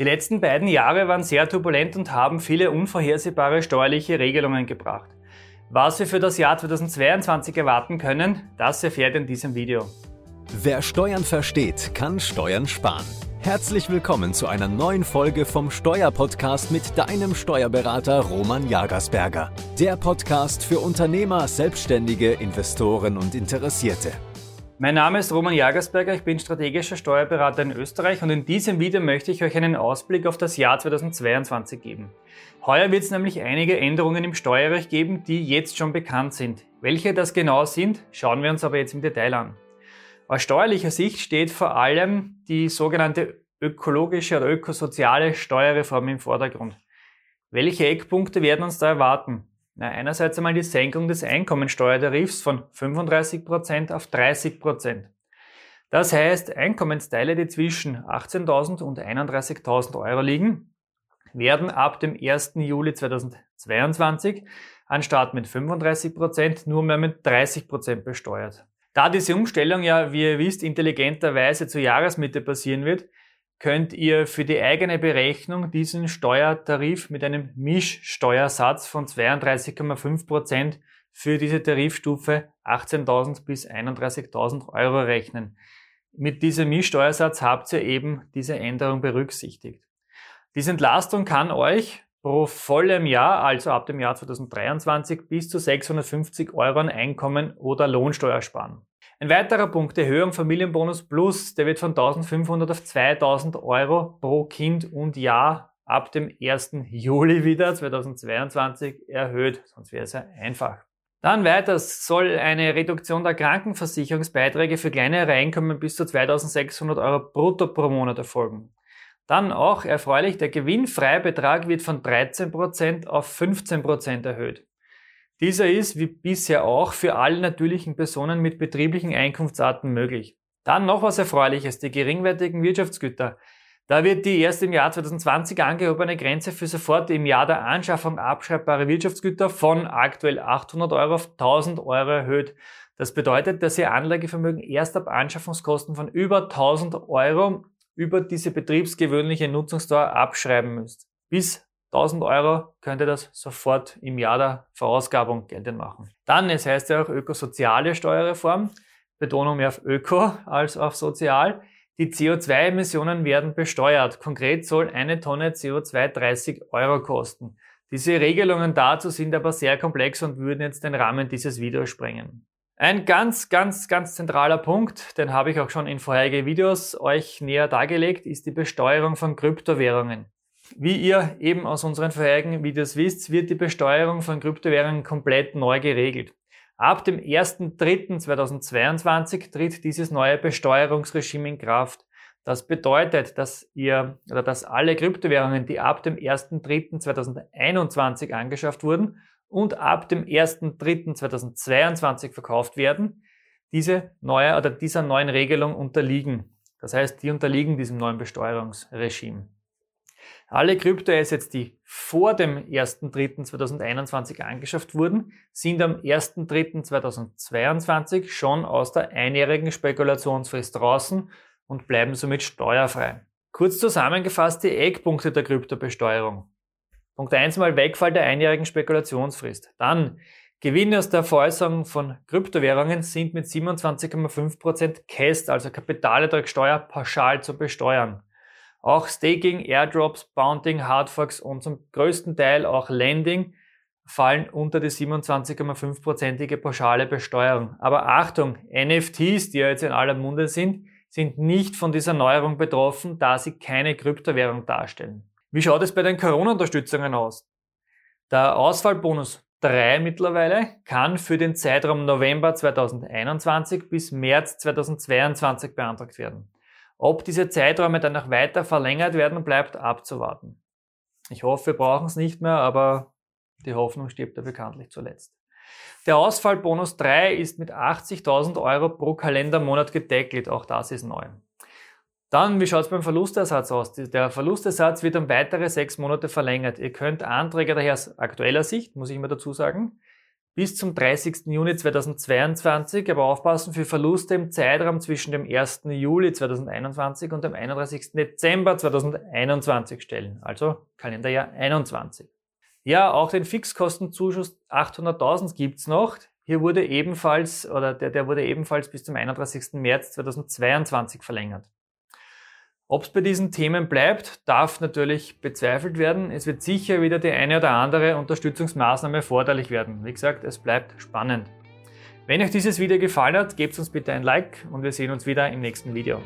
Die letzten beiden Jahre waren sehr turbulent und haben viele unvorhersehbare steuerliche Regelungen gebracht. Was wir für das Jahr 2022 erwarten können, das erfährt in diesem Video. Wer Steuern versteht, kann Steuern sparen. Herzlich willkommen zu einer neuen Folge vom Steuerpodcast mit deinem Steuerberater Roman Jagersberger. Der Podcast für Unternehmer, Selbstständige, Investoren und Interessierte. Mein Name ist Roman Jagersberger, ich bin strategischer Steuerberater in Österreich und in diesem Video möchte ich euch einen Ausblick auf das Jahr 2022 geben. Heuer wird es nämlich einige Änderungen im Steuerrecht geben, die jetzt schon bekannt sind. Welche das genau sind, schauen wir uns aber jetzt im Detail an. Aus steuerlicher Sicht steht vor allem die sogenannte ökologische oder ökosoziale Steuerreform im Vordergrund. Welche Eckpunkte werden uns da erwarten? Na, einerseits einmal die Senkung des Einkommensteuertarifs von 35% auf 30%. Das heißt, Einkommensteile, die zwischen 18.000 und 31.000 Euro liegen, werden ab dem 1. Juli 2022 anstatt mit 35% nur mehr mit 30% besteuert. Da diese Umstellung ja, wie ihr wisst, intelligenterweise zur Jahresmitte passieren wird, könnt ihr für die eigene Berechnung diesen Steuertarif mit einem Mischsteuersatz von 32,5 Prozent für diese Tarifstufe 18.000 bis 31.000 Euro rechnen. Mit diesem Mischsteuersatz habt ihr eben diese Änderung berücksichtigt. Diese Entlastung kann euch pro vollem Jahr, also ab dem Jahr 2023, bis zu 650 Euro an Einkommen oder Lohnsteuer sparen. Ein weiterer Punkt, Erhöhung Familienbonus Plus, der wird von 1500 auf 2000 Euro pro Kind und Jahr ab dem 1. Juli wieder 2022 erhöht, sonst wäre es ja einfach. Dann weiter soll eine Reduktion der Krankenversicherungsbeiträge für kleinere Einkommen bis zu 2600 Euro brutto pro Monat erfolgen. Dann auch erfreulich, der Gewinnfreibetrag wird von 13% auf 15% erhöht. Dieser ist, wie bisher auch, für alle natürlichen Personen mit betrieblichen Einkunftsarten möglich. Dann noch was Erfreuliches, die geringwertigen Wirtschaftsgüter. Da wird die erst im Jahr 2020 angehobene Grenze für sofort im Jahr der Anschaffung abschreibbare Wirtschaftsgüter von aktuell 800 Euro auf 1000 Euro erhöht. Das bedeutet, dass ihr Anlagevermögen erst ab Anschaffungskosten von über 1000 Euro über diese betriebsgewöhnliche Nutzungsdauer abschreiben müsst. Bis 1000 Euro könnt ihr das sofort im Jahr der Verausgabung geltend machen. Dann, es heißt ja auch ökosoziale Steuerreform, Betonung mehr auf Öko als auf sozial. Die CO2-Emissionen werden besteuert. Konkret soll eine Tonne CO2 30 Euro kosten. Diese Regelungen dazu sind aber sehr komplex und würden jetzt den Rahmen dieses Videos sprengen. Ein ganz, ganz, ganz zentraler Punkt, den habe ich auch schon in vorherigen Videos euch näher dargelegt, ist die Besteuerung von Kryptowährungen. Wie ihr eben aus unseren vorherigen Videos wisst, wird die Besteuerung von Kryptowährungen komplett neu geregelt. Ab dem 1.3.2022 tritt dieses neue Besteuerungsregime in Kraft. Das bedeutet, dass ihr oder dass alle Kryptowährungen, die ab dem 1.3.2021 angeschafft wurden und ab dem 1.3.2022 verkauft werden, diese neue oder dieser neuen Regelung unterliegen. Das heißt, die unterliegen diesem neuen Besteuerungsregime. Alle Kryptoassets, die vor dem 1.3.2021 angeschafft wurden, sind am 1.3.2022 schon aus der einjährigen Spekulationsfrist draußen und bleiben somit steuerfrei. Kurz zusammengefasst die Eckpunkte der Kryptobesteuerung. Punkt 1 mal Wegfall der einjährigen Spekulationsfrist. Dann Gewinne aus der Veräußerung von Kryptowährungen sind mit 27,5% KEST, also Kapitalertragssteuer, pauschal zu besteuern. Auch Staking, Airdrops, Bounting, Hardforks und zum größten Teil auch Lending fallen unter die 27,5%ige pauschale Besteuerung. Aber Achtung, NFTs, die ja jetzt in aller Munde sind, sind nicht von dieser Neuerung betroffen, da sie keine Kryptowährung darstellen. Wie schaut es bei den Corona-Unterstützungen aus? Der Ausfallbonus 3 mittlerweile kann für den Zeitraum November 2021 bis März 2022 beantragt werden. Ob diese Zeiträume dann noch weiter verlängert werden, bleibt abzuwarten. Ich hoffe, wir brauchen es nicht mehr, aber die Hoffnung stirbt ja bekanntlich zuletzt. Der Ausfallbonus 3 ist mit 80.000 Euro pro Kalendermonat gedeckelt. Auch das ist neu. Dann, wie schaut es beim Verlustersatz aus? Der Verlustersatz wird um weitere sechs Monate verlängert. Ihr könnt Anträge daher aus aktueller Sicht, muss ich immer dazu sagen, bis zum 30. Juni 2022, aber aufpassen für Verluste im Zeitraum zwischen dem 1. Juli 2021 und dem 31. Dezember 2021 stellen, also Kalenderjahr 21. Ja, auch den Fixkostenzuschuss 800.000 gibt's noch. Hier wurde ebenfalls, oder der, der wurde ebenfalls bis zum 31. März 2022 verlängert. Ob es bei diesen Themen bleibt, darf natürlich bezweifelt werden. Es wird sicher wieder die eine oder andere Unterstützungsmaßnahme erforderlich werden. Wie gesagt, es bleibt spannend. Wenn euch dieses Video gefallen hat, gebt uns bitte ein Like und wir sehen uns wieder im nächsten Video.